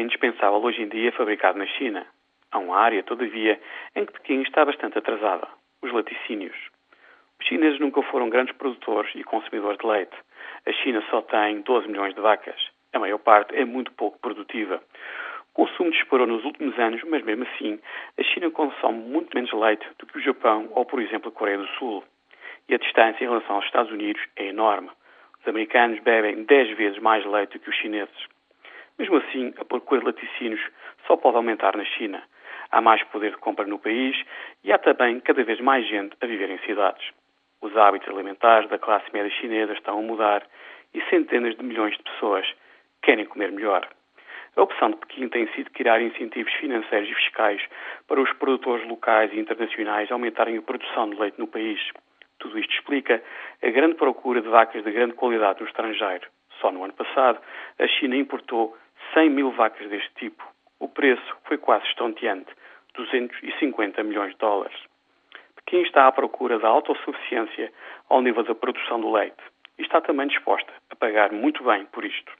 é indispensável hoje em dia fabricado na China. Há uma área, todavia, em que Pequim está bastante atrasada: os laticínios. Os chineses nunca foram grandes produtores e consumidores de leite. A China só tem 12 milhões de vacas. A maior parte é muito pouco produtiva. O consumo disparou nos últimos anos, mas mesmo assim, a China consome muito menos leite do que o Japão ou, por exemplo, a Coreia do Sul. E a distância em relação aos Estados Unidos é enorme. Os americanos bebem 10 vezes mais leite do que os chineses. Mesmo assim, a procura de laticínios só pode aumentar na China. Há mais poder de compra no país e há também cada vez mais gente a viver em cidades. Os hábitos alimentares da classe média chinesa estão a mudar e centenas de milhões de pessoas querem comer melhor. A opção de Pequim tem sido criar incentivos financeiros e fiscais para os produtores locais e internacionais aumentarem a produção de leite no país. Tudo isto explica a grande procura de vacas de grande qualidade no estrangeiro. Só no ano passado, a China importou 100 mil vacas deste tipo. O preço foi quase estonteante, 250 milhões de dólares. Pequim está à procura da autossuficiência ao nível da produção do leite e está também disposta a pagar muito bem por isto.